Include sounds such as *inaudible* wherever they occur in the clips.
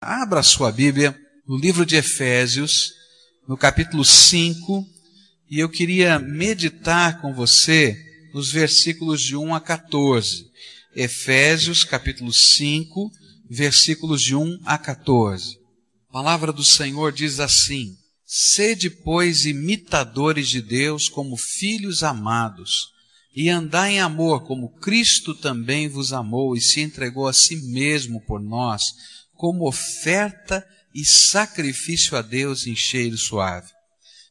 Abra sua Bíblia no livro de Efésios, no capítulo 5, e eu queria meditar com você nos versículos de 1 a 14. Efésios, capítulo 5, versículos de 1 a 14. A palavra do Senhor diz assim: Sede, pois, imitadores de Deus como filhos amados, e andai em amor como Cristo também vos amou e se entregou a si mesmo por nós, como oferta e sacrifício a Deus em cheiro suave.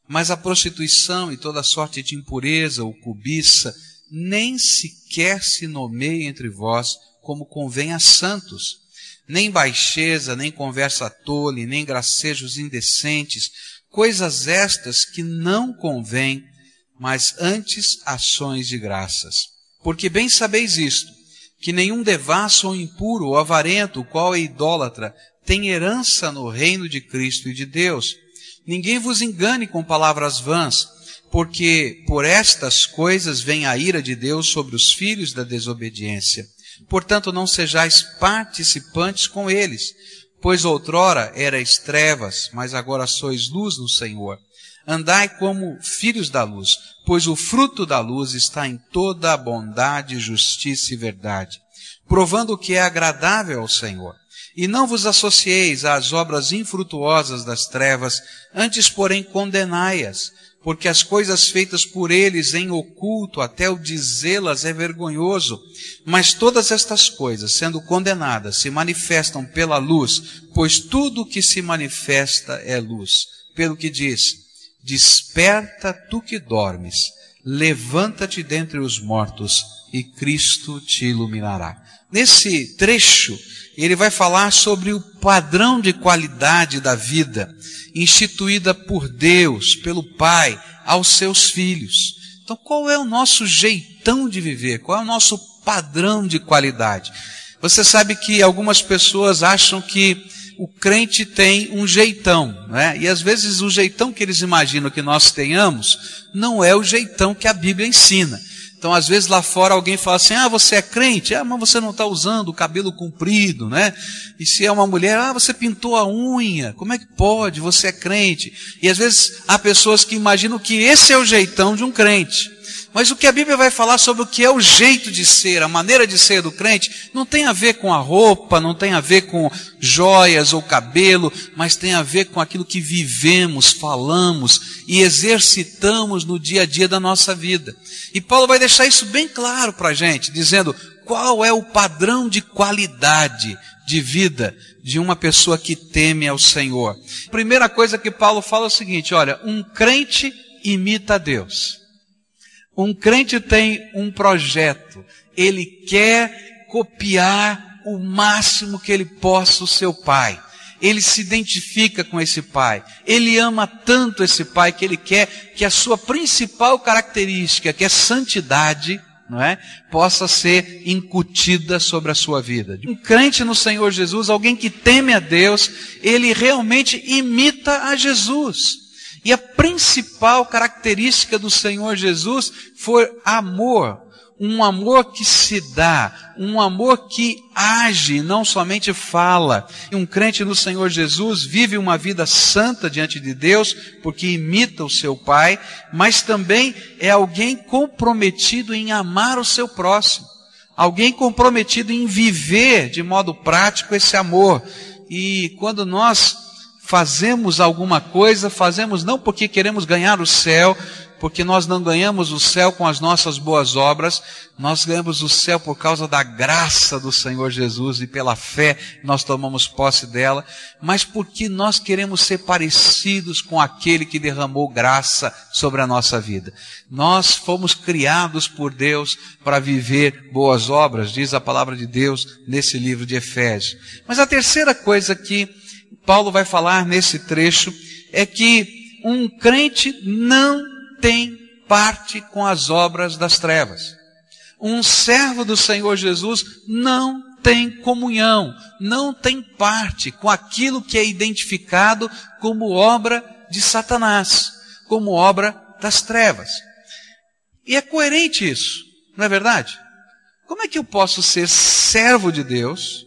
Mas a prostituição e toda sorte de impureza ou cobiça nem sequer se nomeie entre vós como convém a santos, nem baixeza, nem conversa tole, nem gracejos indecentes, coisas estas que não convêm, mas antes ações de graças. Porque bem sabeis isto, que nenhum devasso ou impuro ou avarento, qual é idólatra, tem herança no reino de Cristo e de Deus. Ninguém vos engane com palavras vãs, porque por estas coisas vem a ira de Deus sobre os filhos da desobediência. Portanto, não sejais participantes com eles, pois outrora erais trevas, mas agora sois luz no Senhor. Andai como filhos da luz, pois o fruto da luz está em toda a bondade, justiça e verdade, provando o que é agradável ao Senhor. E não vos associeis às obras infrutuosas das trevas, antes, porém, condenai-as, porque as coisas feitas por eles em oculto, até o dizê-las é vergonhoso. Mas todas estas coisas, sendo condenadas, se manifestam pela luz, pois tudo o que se manifesta é luz. Pelo que diz, desperta tu que dormes, levanta-te dentre os mortos, e Cristo te iluminará. Nesse trecho, ele vai falar sobre o padrão de qualidade da vida instituída por Deus, pelo Pai, aos seus filhos. Então, qual é o nosso jeitão de viver? Qual é o nosso padrão de qualidade? Você sabe que algumas pessoas acham que o crente tem um jeitão, né? E às vezes o jeitão que eles imaginam que nós tenhamos não é o jeitão que a Bíblia ensina. Então, às vezes lá fora alguém fala assim: ah, você é crente? Ah, mas você não está usando o cabelo comprido, né? E se é uma mulher, ah, você pintou a unha. Como é que pode? Você é crente. E às vezes há pessoas que imaginam que esse é o jeitão de um crente. Mas o que a Bíblia vai falar sobre o que é o jeito de ser, a maneira de ser do crente, não tem a ver com a roupa, não tem a ver com joias ou cabelo, mas tem a ver com aquilo que vivemos, falamos e exercitamos no dia a dia da nossa vida. E Paulo vai deixar isso bem claro para a gente, dizendo qual é o padrão de qualidade de vida de uma pessoa que teme ao Senhor. Primeira coisa que Paulo fala é o seguinte: olha, um crente imita a Deus. Um crente tem um projeto, ele quer copiar o máximo que ele possa o seu pai. Ele se identifica com esse pai. Ele ama tanto esse pai que ele quer que a sua principal característica, que é santidade, não é? Possa ser incutida sobre a sua vida. Um crente no Senhor Jesus, alguém que teme a Deus, ele realmente imita a Jesus. E a principal característica do Senhor Jesus foi amor. Um amor que se dá, um amor que age, não somente fala. Um crente no Senhor Jesus vive uma vida santa diante de Deus, porque imita o seu Pai, mas também é alguém comprometido em amar o seu próximo. Alguém comprometido em viver de modo prático esse amor. E quando nós fazemos alguma coisa, fazemos não porque queremos ganhar o céu, porque nós não ganhamos o céu com as nossas boas obras, nós ganhamos o céu por causa da graça do Senhor Jesus e pela fé nós tomamos posse dela, mas porque nós queremos ser parecidos com aquele que derramou graça sobre a nossa vida. Nós fomos criados por Deus para viver boas obras, diz a palavra de Deus nesse livro de Efésios. Mas a terceira coisa que Paulo vai falar nesse trecho é que um crente não tem parte com as obras das trevas. Um servo do Senhor Jesus não tem comunhão, não tem parte com aquilo que é identificado como obra de Satanás, como obra das trevas. E é coerente isso, não é verdade? Como é que eu posso ser servo de Deus,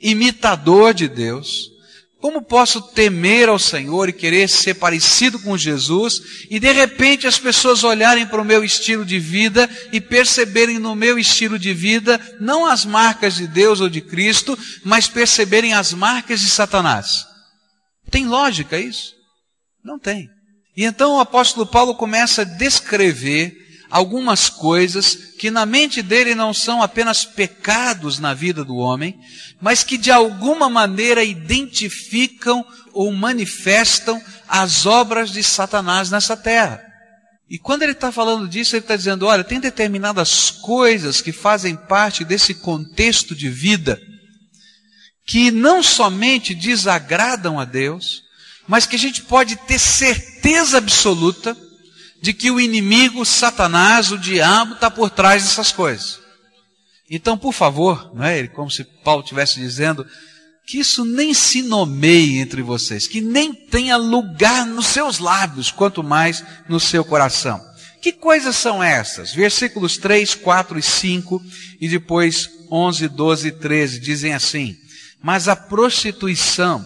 imitador de Deus, Como posso temer ao Senhor e querer ser parecido com Jesus e de repente as pessoas olharem para o meu estilo de vida e perceberem no meu estilo de vida não as marcas de Deus ou de Cristo, mas perceberem as marcas de Satanás? Tem lógica isso? Não tem. E então o apóstolo Paulo começa a descrever algumas coisas que na mente dele não são apenas pecados na vida do homem, mas que de alguma maneira identificam ou manifestam as obras de Satanás nessa terra. E quando ele está falando disso, ele está dizendo: olha, tem determinadas coisas que fazem parte desse contexto de vida que não somente desagradam a Deus, mas que a gente pode ter certeza absoluta de que o inimigo, Satanás, o diabo, está por trás dessas coisas. Então, por favor, não é? Como se Paulo estivesse dizendo, que isso nem se nomeie entre vocês, que nem tenha lugar nos seus lábios, quanto mais no seu coração. Que coisas são essas? Versículos 3, 4 e 5 e depois 11, 12 e 13 dizem assim: Mas a prostituição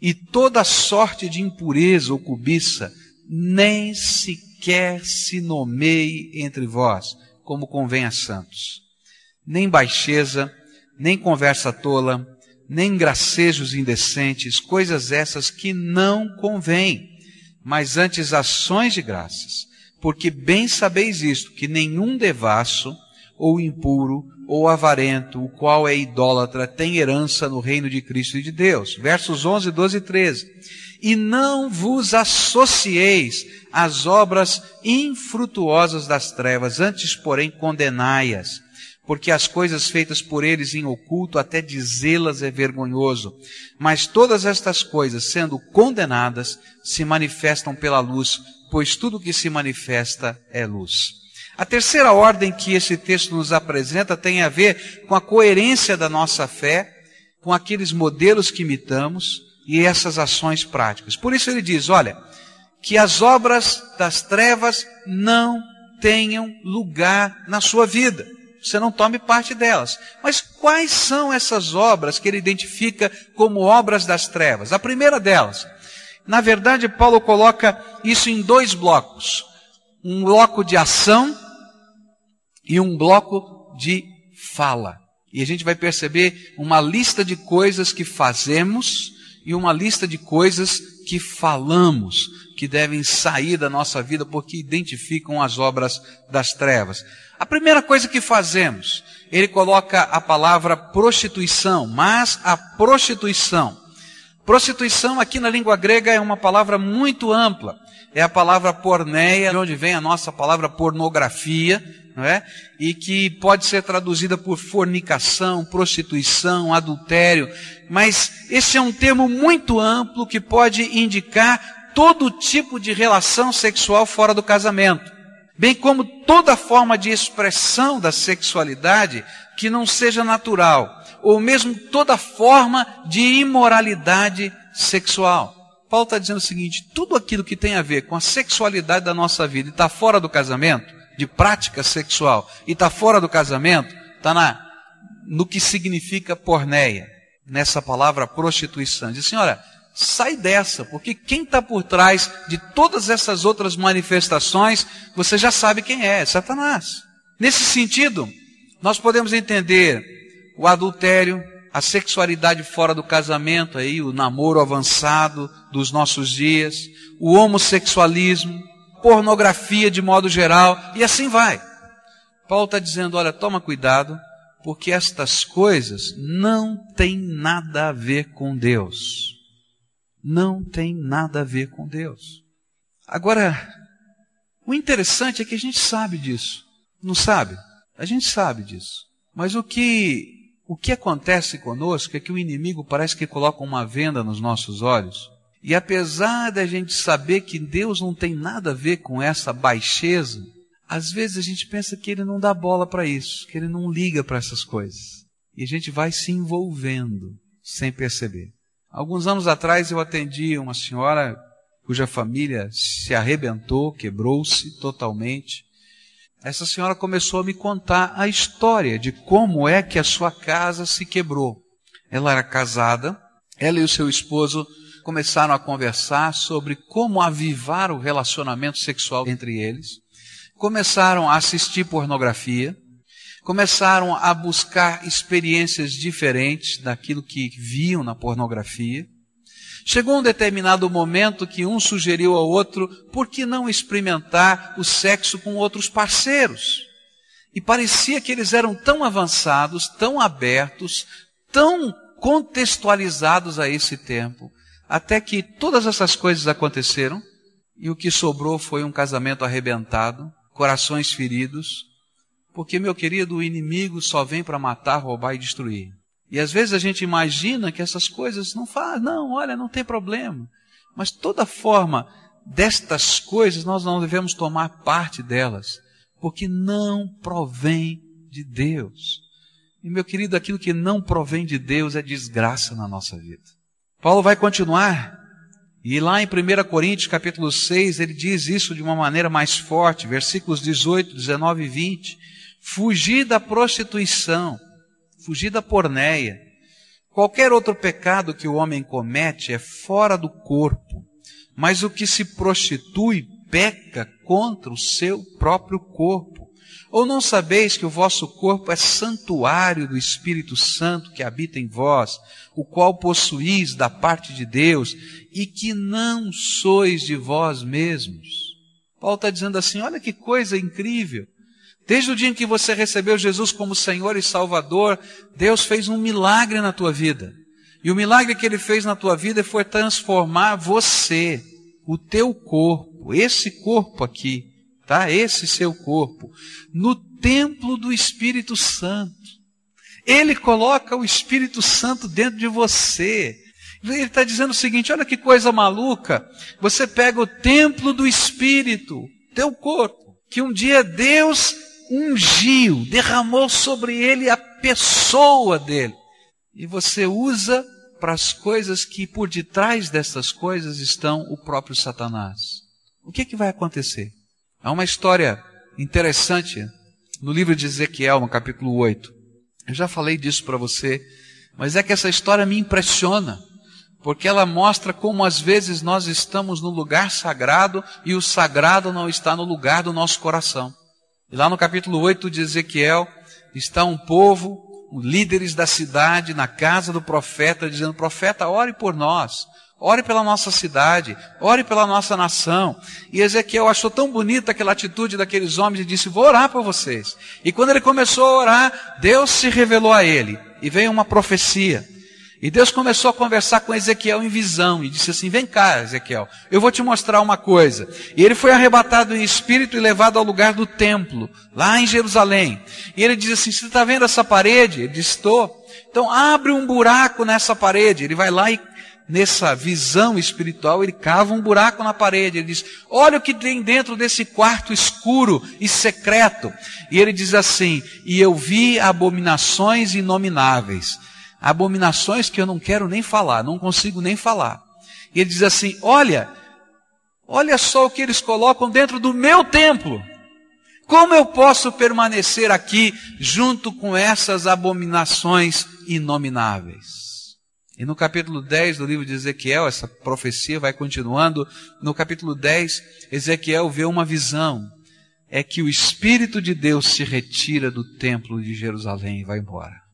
e toda sorte de impureza ou cobiça nem se quer se nomeie entre vós, como convém a santos. Nem baixeza, nem conversa tola, nem gracejos indecentes, coisas essas que não convêm, mas antes ações de graças. Porque bem sabeis isto, que nenhum devasso, ou impuro, ou avarento, o qual é idólatra, tem herança no reino de Cristo e de Deus. Versos 11, 12 e 13 e não vos associeis às obras infrutuosas das trevas, antes, porém, condenai-as, porque as coisas feitas por eles em oculto, até dizê-las é vergonhoso. Mas todas estas coisas, sendo condenadas, se manifestam pela luz, pois tudo que se manifesta é luz. A terceira ordem que esse texto nos apresenta tem a ver com a coerência da nossa fé, com aqueles modelos que imitamos, e essas ações práticas. Por isso ele diz: olha, que as obras das trevas não tenham lugar na sua vida. Você não tome parte delas. Mas quais são essas obras que ele identifica como obras das trevas? A primeira delas, na verdade, Paulo coloca isso em dois blocos: um bloco de ação e um bloco de fala. E a gente vai perceber uma lista de coisas que fazemos e uma lista de coisas que falamos, que devem sair da nossa vida porque identificam as obras das trevas. A primeira coisa que fazemos, ele coloca a palavra prostituição, mas a prostituição. Prostituição aqui na língua grega é uma palavra muito ampla. É a palavra porneia, de onde vem a nossa palavra pornografia, não é? E que pode ser traduzida por fornicação, prostituição, adultério. Mas esse é um termo muito amplo que pode indicar todo tipo de relação sexual fora do casamento. Bem como toda forma de expressão da sexualidade que não seja natural. Ou mesmo toda forma de imoralidade sexual. Paulo está dizendo o seguinte: tudo aquilo que tem a ver com a sexualidade da nossa vida e está fora do casamento, de prática sexual e está fora do casamento, está na no que significa porneia, nessa palavra prostituição. Diz, senhora, sai dessa, porque quem está por trás de todas essas outras manifestações, você já sabe quem é, é Satanás. Nesse sentido, nós podemos entender o adultério, a sexualidade fora do casamento, aí, o namoro avançado dos nossos dias, o homossexualismo, pornografia de modo geral, e assim vai. Paulo está dizendo: olha, toma cuidado, porque estas coisas não têm nada a ver com Deus. Não tem nada a ver com Deus. Agora, o interessante é que a gente sabe disso. Não sabe? A gente sabe disso. Mas o que o que acontece conosco é que o inimigo parece que coloca uma venda nos nossos olhos e apesar da gente saber que Deus não tem nada a ver com essa baixeza, às vezes a gente pensa que ele não dá bola para isso, que ele não liga para essas coisas. E a gente vai se envolvendo sem perceber. Alguns anos atrás eu atendi uma senhora cuja família se arrebentou, quebrou-se totalmente. Essa senhora começou a me contar a história de como é que a sua casa se quebrou. Ela era casada, ela e o seu esposo começaram a conversar sobre como avivar o relacionamento sexual entre eles, começaram a assistir pornografia, começaram a buscar experiências diferentes daquilo que viam na pornografia. Chegou um determinado momento que um sugeriu ao outro, por que não experimentar o sexo com outros parceiros? E parecia que eles eram tão avançados, tão abertos, tão contextualizados a esse tempo, até que todas essas coisas aconteceram e o que sobrou foi um casamento arrebentado, corações feridos, porque, meu querido, o inimigo só vem para matar, roubar e destruir. E às vezes a gente imagina que essas coisas não faz, não, olha, não tem problema. Mas toda forma destas coisas nós não devemos tomar parte delas, porque não provém de Deus. E meu querido, aquilo que não provém de Deus é desgraça na nossa vida. Paulo vai continuar e lá em 1 Coríntios capítulo 6, ele diz isso de uma maneira mais forte, versículos 18, 19 e 20. Fugir da prostituição, fugir da porneia. Qualquer outro pecado que o homem comete é fora do corpo, mas o que se prostitui peca contra o seu próprio corpo. Ou não sabeis que o vosso corpo é santuário do Espírito Santo que habita em vós, o qual possuís da parte de Deus, e que não sois de vós mesmos? Paulo está dizendo assim: olha que coisa incrível. Desde o dia em que você recebeu Jesus como Senhor e Salvador, Deus fez um milagre na tua vida. E o milagre que ele fez na tua vida foi transformar você, o teu corpo, esse corpo aqui, tá? Esse seu corpo, no templo do Espírito Santo. Ele coloca o Espírito Santo dentro de você. Ele está dizendo o seguinte: olha que coisa maluca. Você pega o templo do Espírito, teu corpo, que um dia Deus ungiu, derramou sobre ele a pessoa dele. E você usa para as coisas que por detrás dessas coisas estão o próprio Satanás. O que, é que vai acontecer? Há uma história interessante no livro de Ezequiel, no capítulo 8. Eu já falei disso para você, mas é que essa história me impressiona, porque ela mostra como às vezes nós estamos no lugar sagrado e o sagrado não está no lugar do nosso coração. E lá no capítulo 8 de Ezequiel, está um povo, líderes da cidade, na casa do profeta, dizendo: Profeta, ore por nós, ore pela nossa cidade, ore pela nossa nação. E Ezequiel achou tão bonita aquela atitude daqueles homens e disse: Vou orar por vocês. E quando ele começou a orar, Deus se revelou a ele, e veio uma profecia. E Deus começou a conversar com Ezequiel em visão e disse assim: Vem cá, Ezequiel, eu vou te mostrar uma coisa. E ele foi arrebatado em espírito e levado ao lugar do templo, lá em Jerusalém. E ele diz assim: Você está vendo essa parede? Ele disse: Estou. Então abre um buraco nessa parede. Ele vai lá e, nessa visão espiritual, ele cava um buraco na parede. Ele diz: Olha o que tem dentro desse quarto escuro e secreto. E ele diz assim: E eu vi abominações inomináveis abominações que eu não quero nem falar, não consigo nem falar. E ele diz assim: Olha, olha só o que eles colocam dentro do meu templo. Como eu posso permanecer aqui junto com essas abominações inomináveis? E no capítulo 10 do livro de Ezequiel, essa profecia vai continuando. No capítulo 10, Ezequiel vê uma visão. É que o Espírito de Deus se retira do templo de Jerusalém e vai embora.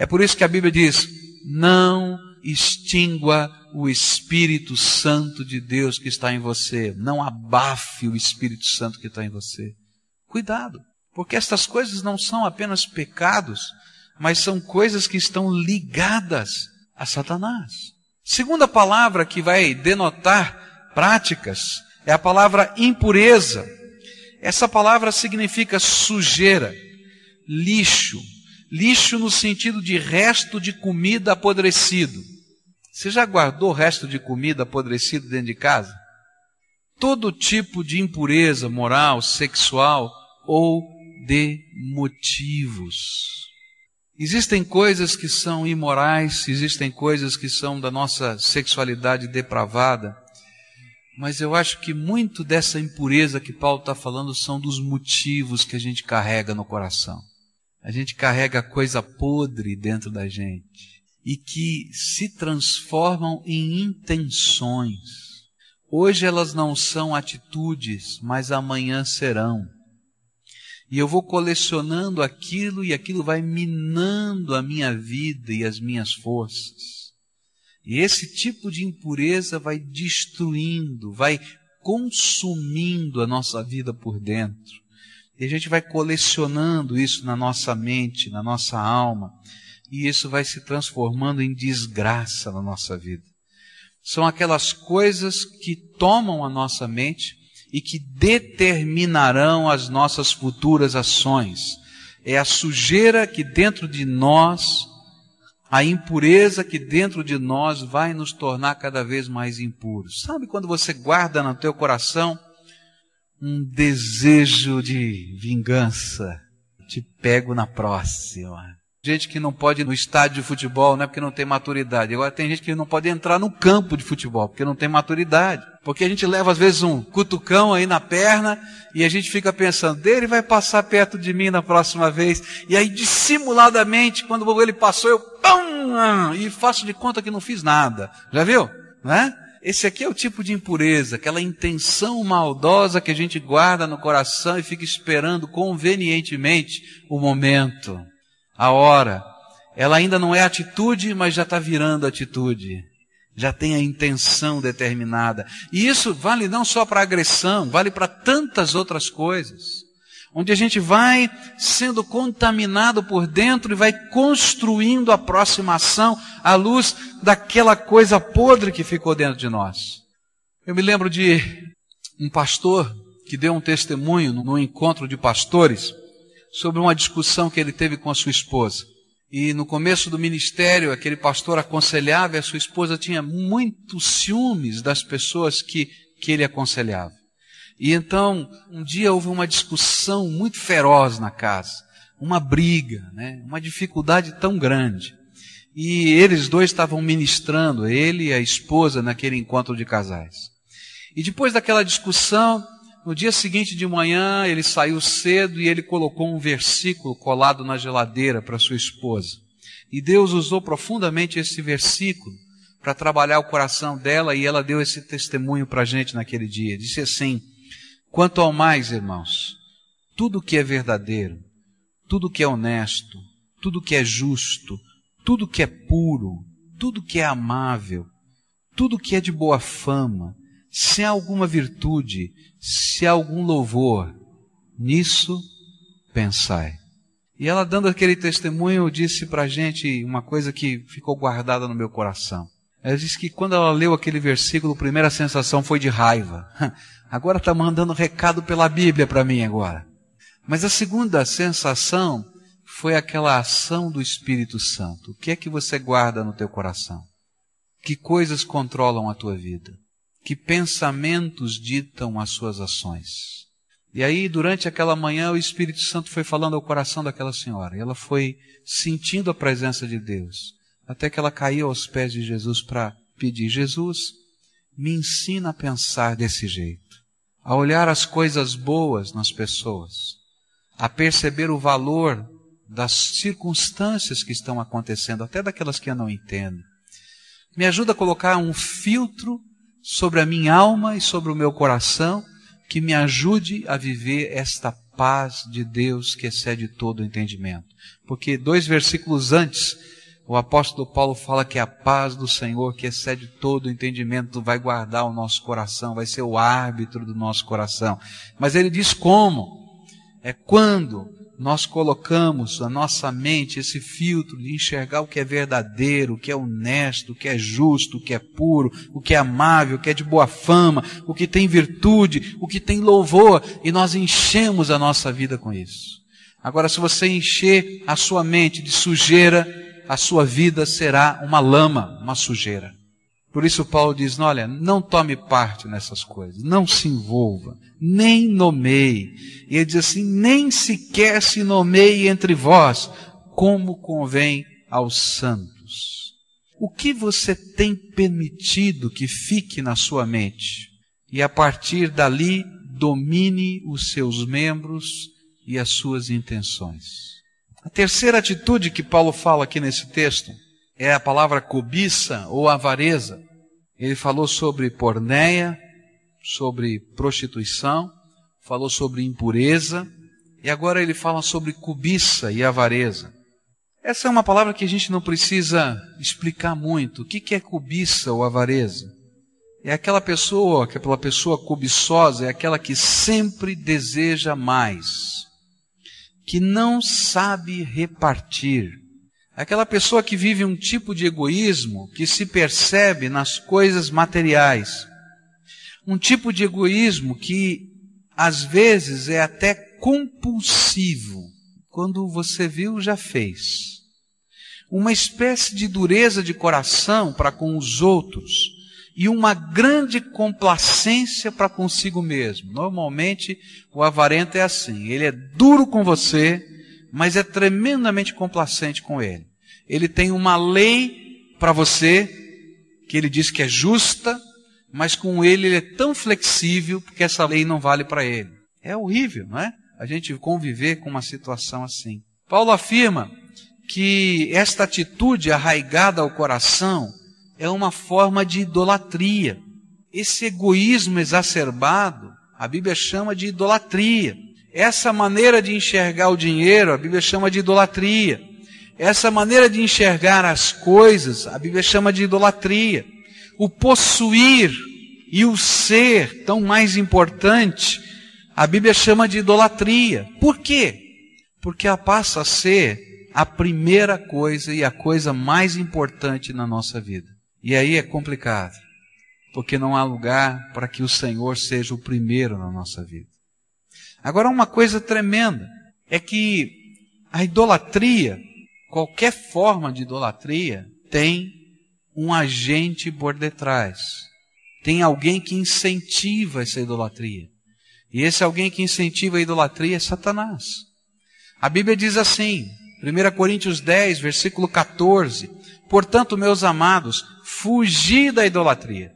É por isso que a Bíblia diz: não extingua o Espírito Santo de Deus que está em você. Não abafe o Espírito Santo que está em você. Cuidado, porque estas coisas não são apenas pecados, mas são coisas que estão ligadas a Satanás. Segunda palavra que vai denotar práticas é a palavra impureza. Essa palavra significa sujeira, lixo, Lixo no sentido de resto de comida apodrecido. Você já guardou resto de comida apodrecido dentro de casa? Todo tipo de impureza moral, sexual ou de motivos. Existem coisas que são imorais, existem coisas que são da nossa sexualidade depravada, mas eu acho que muito dessa impureza que Paulo está falando são dos motivos que a gente carrega no coração. A gente carrega coisa podre dentro da gente. e que se transformam em intenções. Hoje elas não são atitudes, mas amanhã serão. E eu vou colecionando aquilo e aquilo vai minando a minha vida e as minhas forças. E esse tipo de impureza vai destruindo, vai consumindo a nossa vida por dentro. E a gente vai colecionando isso na nossa mente, na nossa alma, e isso vai se transformando em desgraça na nossa vida. São aquelas coisas que tomam a nossa mente e que determinarão as nossas futuras ações. É a sujeira que dentro de nós, a impureza que dentro de nós vai nos tornar cada vez mais impuros. Sabe quando você guarda no teu coração um desejo de vingança? Te pego na próxima gente que não pode ir no estádio de futebol, não é porque não tem maturidade. Agora tem gente que não pode entrar no campo de futebol, porque não tem maturidade. Porque a gente leva às vezes um cutucão aí na perna e a gente fica pensando, dele vai passar perto de mim na próxima vez. E aí dissimuladamente, quando ele passou, eu pum, e faço de conta que não fiz nada. Já viu? Né? Esse aqui é o tipo de impureza, aquela intenção maldosa que a gente guarda no coração e fica esperando convenientemente o momento a hora. Ela ainda não é atitude, mas já está virando atitude. Já tem a intenção determinada. E isso vale não só para agressão, vale para tantas outras coisas. Onde a gente vai sendo contaminado por dentro e vai construindo a aproximação à luz daquela coisa podre que ficou dentro de nós. Eu me lembro de um pastor que deu um testemunho no encontro de pastores sobre uma discussão que ele teve com a sua esposa. E no começo do ministério, aquele pastor aconselhava e a sua esposa tinha muitos ciúmes das pessoas que, que ele aconselhava. E então, um dia houve uma discussão muito feroz na casa, uma briga, né? uma dificuldade tão grande. E eles dois estavam ministrando, ele e a esposa, naquele encontro de casais. E depois daquela discussão, no dia seguinte de manhã, ele saiu cedo e ele colocou um versículo colado na geladeira para sua esposa. E Deus usou profundamente esse versículo para trabalhar o coração dela e ela deu esse testemunho para a gente naquele dia. Disse assim: Quanto ao mais, irmãos, tudo que é verdadeiro, tudo que é honesto, tudo que é justo, tudo que é puro, tudo que é amável, tudo que é de boa fama, se há alguma virtude, se há algum louvor, nisso pensai. E ela, dando aquele testemunho, disse para a gente uma coisa que ficou guardada no meu coração. Ela disse que quando ela leu aquele versículo, a primeira sensação foi de raiva. *laughs* Agora está mandando recado pela Bíblia para mim agora. Mas a segunda sensação foi aquela ação do Espírito Santo. O que é que você guarda no teu coração? Que coisas controlam a tua vida? que pensamentos ditam as suas ações. E aí, durante aquela manhã, o Espírito Santo foi falando ao coração daquela senhora. E ela foi sentindo a presença de Deus. Até que ela caiu aos pés de Jesus para pedir: Jesus, me ensina a pensar desse jeito. A olhar as coisas boas nas pessoas. A perceber o valor das circunstâncias que estão acontecendo, até daquelas que eu não entendo. Me ajuda a colocar um filtro sobre a minha alma e sobre o meu coração, que me ajude a viver esta paz de Deus que excede todo o entendimento. Porque dois versículos antes, o apóstolo Paulo fala que a paz do Senhor, que excede todo o entendimento, vai guardar o nosso coração, vai ser o árbitro do nosso coração. Mas ele diz como? É quando nós colocamos a nossa mente esse filtro de enxergar o que é verdadeiro, o que é honesto, o que é justo, o que é puro, o que é amável, o que é de boa fama, o que tem virtude, o que tem louvor, e nós enchemos a nossa vida com isso. Agora, se você encher a sua mente de sujeira, a sua vida será uma lama, uma sujeira. Por isso Paulo diz, olha, não tome parte nessas coisas, não se envolva, nem nomeie. E ele diz assim, nem sequer se nomeie entre vós, como convém aos santos. O que você tem permitido que fique na sua mente? E a partir dali, domine os seus membros e as suas intenções. A terceira atitude que Paulo fala aqui nesse texto é a palavra cobiça ou avareza. Ele falou sobre porneia, sobre prostituição, falou sobre impureza, e agora ele fala sobre cobiça e avareza. Essa é uma palavra que a gente não precisa explicar muito. O que é cobiça ou avareza? É aquela pessoa, que aquela pessoa cobiçosa, é aquela que sempre deseja mais, que não sabe repartir. Aquela pessoa que vive um tipo de egoísmo que se percebe nas coisas materiais. Um tipo de egoísmo que às vezes é até compulsivo. Quando você viu, já fez. Uma espécie de dureza de coração para com os outros e uma grande complacência para consigo mesmo. Normalmente o avarento é assim, ele é duro com você, mas é tremendamente complacente com ele. Ele tem uma lei para você que ele diz que é justa, mas com ele ele é tão flexível porque essa lei não vale para ele. É horrível, não é? A gente conviver com uma situação assim. Paulo afirma que esta atitude arraigada ao coração é uma forma de idolatria. Esse egoísmo exacerbado, a Bíblia chama de idolatria. Essa maneira de enxergar o dinheiro, a Bíblia chama de idolatria. Essa maneira de enxergar as coisas, a Bíblia chama de idolatria. O possuir e o ser, tão mais importante, a Bíblia chama de idolatria. Por quê? Porque ela passa a ser a primeira coisa e a coisa mais importante na nossa vida. E aí é complicado, porque não há lugar para que o Senhor seja o primeiro na nossa vida. Agora, uma coisa tremenda é que a idolatria, qualquer forma de idolatria, tem um agente por detrás. Tem alguém que incentiva essa idolatria. E esse alguém que incentiva a idolatria é Satanás. A Bíblia diz assim, 1 Coríntios 10, versículo 14: Portanto, meus amados, fugi da idolatria.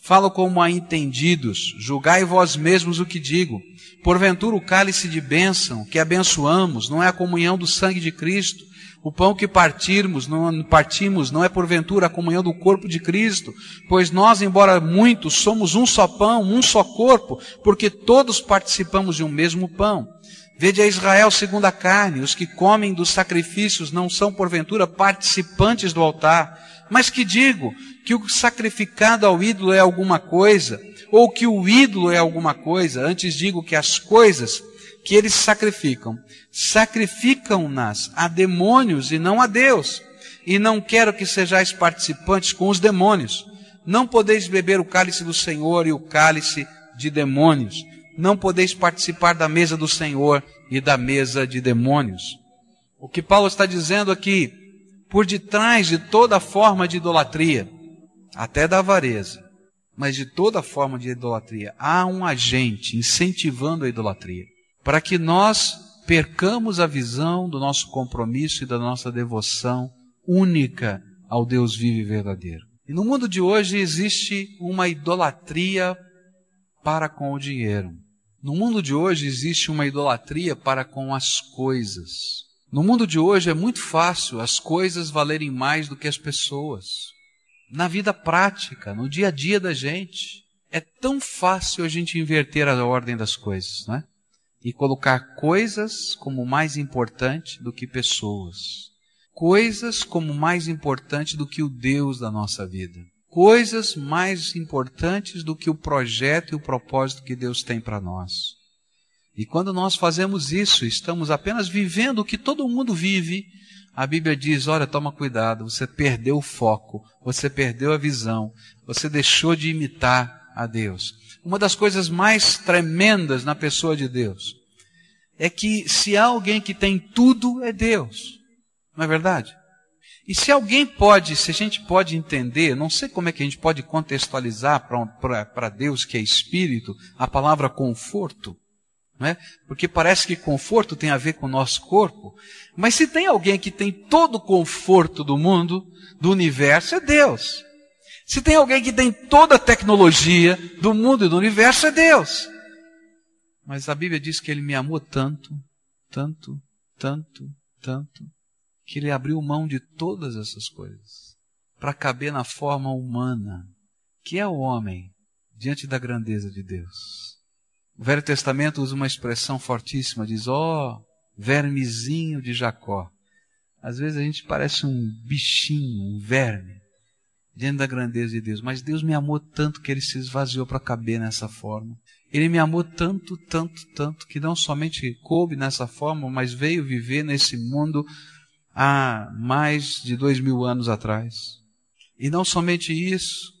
Falo como a entendidos, julgai vós mesmos o que digo. Porventura o cálice de bênção que abençoamos não é a comunhão do sangue de Cristo? O pão que partirmos, não, partimos não é porventura a comunhão do corpo de Cristo? Pois nós, embora muitos, somos um só pão, um só corpo, porque todos participamos de um mesmo pão. Vede a Israel segundo a carne, os que comem dos sacrifícios não são porventura participantes do altar, mas que digo que o sacrificado ao ídolo é alguma coisa, ou que o ídolo é alguma coisa, antes digo que as coisas que eles sacrificam, sacrificam-nas a demônios e não a Deus. E não quero que sejais participantes com os demônios. Não podeis beber o cálice do Senhor e o cálice de demônios não podeis participar da mesa do Senhor e da mesa de demônios. O que Paulo está dizendo aqui, por detrás de toda forma de idolatria, até da avareza, mas de toda forma de idolatria, há um agente incentivando a idolatria, para que nós percamos a visão do nosso compromisso e da nossa devoção única ao Deus vivo e verdadeiro. E no mundo de hoje existe uma idolatria para com o dinheiro. No mundo de hoje existe uma idolatria para com as coisas. No mundo de hoje é muito fácil as coisas valerem mais do que as pessoas. Na vida prática, no dia a dia da gente, é tão fácil a gente inverter a ordem das coisas, não é? E colocar coisas como mais importante do que pessoas. Coisas como mais importante do que o Deus da nossa vida coisas mais importantes do que o projeto e o propósito que Deus tem para nós. E quando nós fazemos isso, estamos apenas vivendo o que todo mundo vive. A Bíblia diz: olha, toma cuidado, você perdeu o foco, você perdeu a visão, você deixou de imitar a Deus. Uma das coisas mais tremendas na pessoa de Deus é que se há alguém que tem tudo, é Deus. Não é verdade? E se alguém pode, se a gente pode entender, não sei como é que a gente pode contextualizar para Deus, que é espírito, a palavra conforto, né? porque parece que conforto tem a ver com o nosso corpo, mas se tem alguém que tem todo o conforto do mundo, do universo, é Deus. Se tem alguém que tem toda a tecnologia do mundo e do universo, é Deus. Mas a Bíblia diz que Ele me amou tanto, tanto, tanto, tanto, que ele abriu mão de todas essas coisas para caber na forma humana, que é o homem diante da grandeza de Deus. O Velho Testamento usa uma expressão fortíssima, diz: ó, oh, vermezinho de Jacó. Às vezes a gente parece um bichinho, um verme, diante da grandeza de Deus. Mas Deus me amou tanto que ele se esvaziou para caber nessa forma. Ele me amou tanto, tanto, tanto, que não somente coube nessa forma, mas veio viver nesse mundo há mais de dois mil anos atrás. E não somente isso,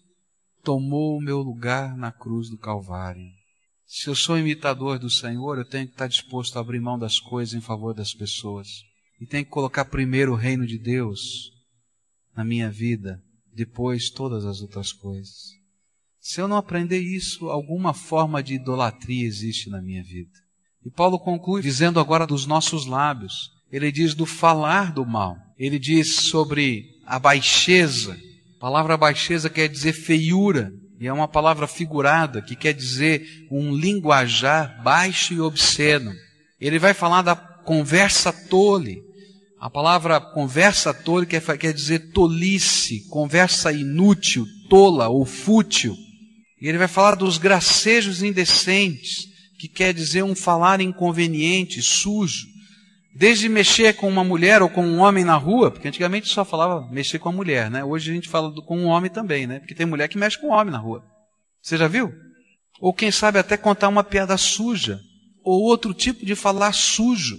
tomou o meu lugar na cruz do Calvário. Se eu sou imitador do Senhor, eu tenho que estar disposto a abrir mão das coisas em favor das pessoas. E tenho que colocar primeiro o reino de Deus na minha vida, depois todas as outras coisas. Se eu não aprender isso, alguma forma de idolatria existe na minha vida. E Paulo conclui dizendo agora dos nossos lábios. Ele diz do falar do mal. Ele diz sobre a baixeza. A palavra baixeza quer dizer feiura. E é uma palavra figurada que quer dizer um linguajar baixo e obsceno. Ele vai falar da conversa tole. A palavra conversa tole quer, quer dizer tolice, conversa inútil, tola ou fútil. E ele vai falar dos gracejos indecentes, que quer dizer um falar inconveniente, sujo. Desde mexer com uma mulher ou com um homem na rua, porque antigamente só falava mexer com a mulher, né? Hoje a gente fala com um homem também, né? Porque tem mulher que mexe com um homem na rua. Você já viu? Ou quem sabe até contar uma piada suja, ou outro tipo de falar sujo.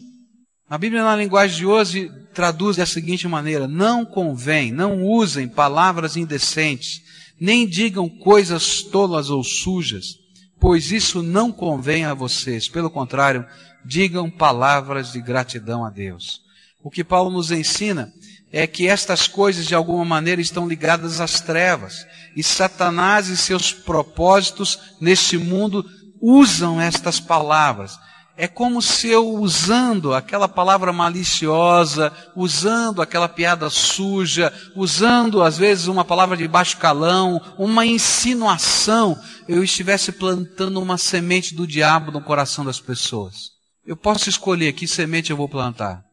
A Bíblia, na linguagem de hoje, traduz da seguinte maneira: não convém, não usem palavras indecentes, nem digam coisas tolas ou sujas, pois isso não convém a vocês. Pelo contrário, digam palavras de gratidão a Deus. O que Paulo nos ensina é que estas coisas de alguma maneira estão ligadas às trevas, e Satanás e seus propósitos neste mundo usam estas palavras é como se eu usando aquela palavra maliciosa, usando aquela piada suja, usando às vezes uma palavra de baixo calão, uma insinuação, eu estivesse plantando uma semente do diabo no coração das pessoas. Eu posso escolher que semente eu vou plantar: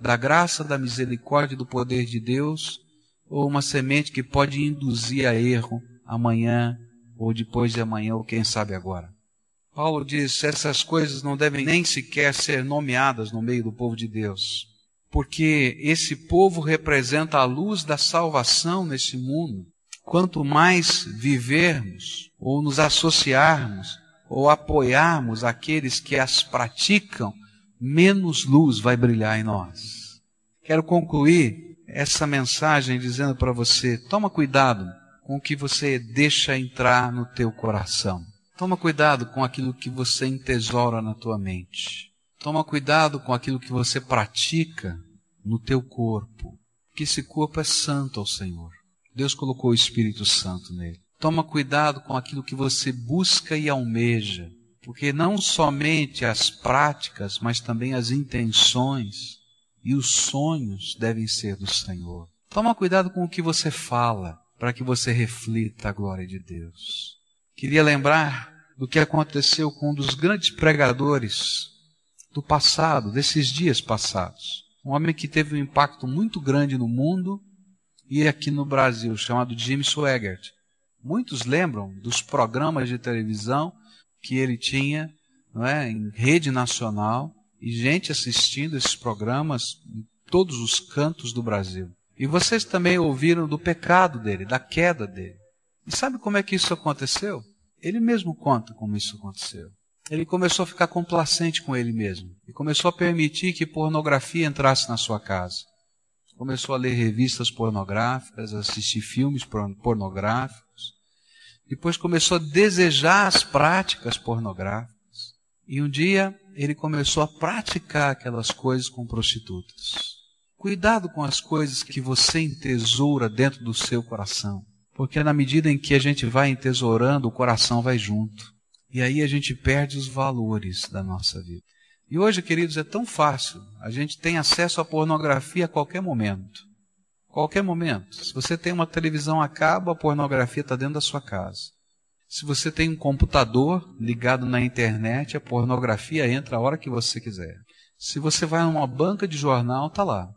da graça, da misericórdia do poder de Deus, ou uma semente que pode induzir a erro amanhã, ou depois de amanhã, ou quem sabe agora. Paulo diz: essas coisas não devem nem sequer ser nomeadas no meio do povo de Deus, porque esse povo representa a luz da salvação nesse mundo. Quanto mais vivermos, ou nos associarmos, ou apoiarmos aqueles que as praticam, menos luz vai brilhar em nós. Quero concluir essa mensagem dizendo para você: toma cuidado com o que você deixa entrar no teu coração. Toma cuidado com aquilo que você entesoura na tua mente. Toma cuidado com aquilo que você pratica no teu corpo, que esse corpo é santo ao Senhor. Deus colocou o Espírito Santo nele. Toma cuidado com aquilo que você busca e almeja, porque não somente as práticas, mas também as intenções e os sonhos devem ser do Senhor. Toma cuidado com o que você fala, para que você reflita a glória de Deus. Queria lembrar do que aconteceu com um dos grandes pregadores do passado, desses dias passados. Um homem que teve um impacto muito grande no mundo e aqui no Brasil, chamado Jimmy Swaggart. Muitos lembram dos programas de televisão que ele tinha não é, em rede nacional e gente assistindo esses programas em todos os cantos do Brasil. E vocês também ouviram do pecado dele, da queda dele. E sabe como é que isso aconteceu? Ele mesmo conta como isso aconteceu. Ele começou a ficar complacente com ele mesmo e começou a permitir que pornografia entrasse na sua casa. Começou a ler revistas pornográficas, assistir filmes pornográficos. Depois começou a desejar as práticas pornográficas. E um dia ele começou a praticar aquelas coisas com prostitutas. Cuidado com as coisas que você entesoura dentro do seu coração. Porque na medida em que a gente vai entesourando, o coração vai junto. E aí a gente perde os valores da nossa vida. E hoje, queridos, é tão fácil. A gente tem acesso à pornografia a qualquer momento. Qualquer momento. Se você tem uma televisão a cabo, a pornografia está dentro da sua casa. Se você tem um computador ligado na internet, a pornografia entra a hora que você quiser. Se você vai numa banca de jornal, está lá.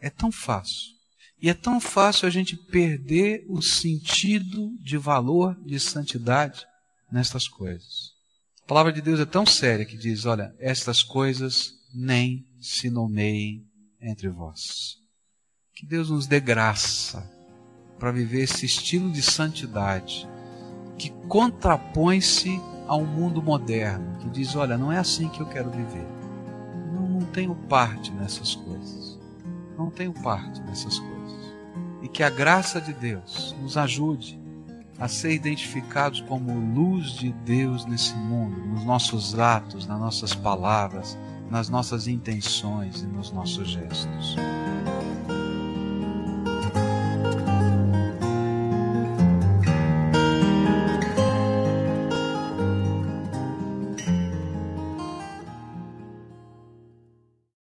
É tão fácil. E é tão fácil a gente perder o sentido de valor, de santidade nestas coisas. A palavra de Deus é tão séria que diz: olha, estas coisas nem se nomeiem entre vós. Que Deus nos dê graça para viver esse estilo de santidade que contrapõe-se a um mundo moderno, que diz: olha, não é assim que eu quero viver. Não, não tenho parte nessas coisas. Não tenho parte nessas coisas e que a graça de Deus nos ajude a ser identificados como luz de Deus nesse mundo, nos nossos atos, nas nossas palavras, nas nossas intenções e nos nossos gestos.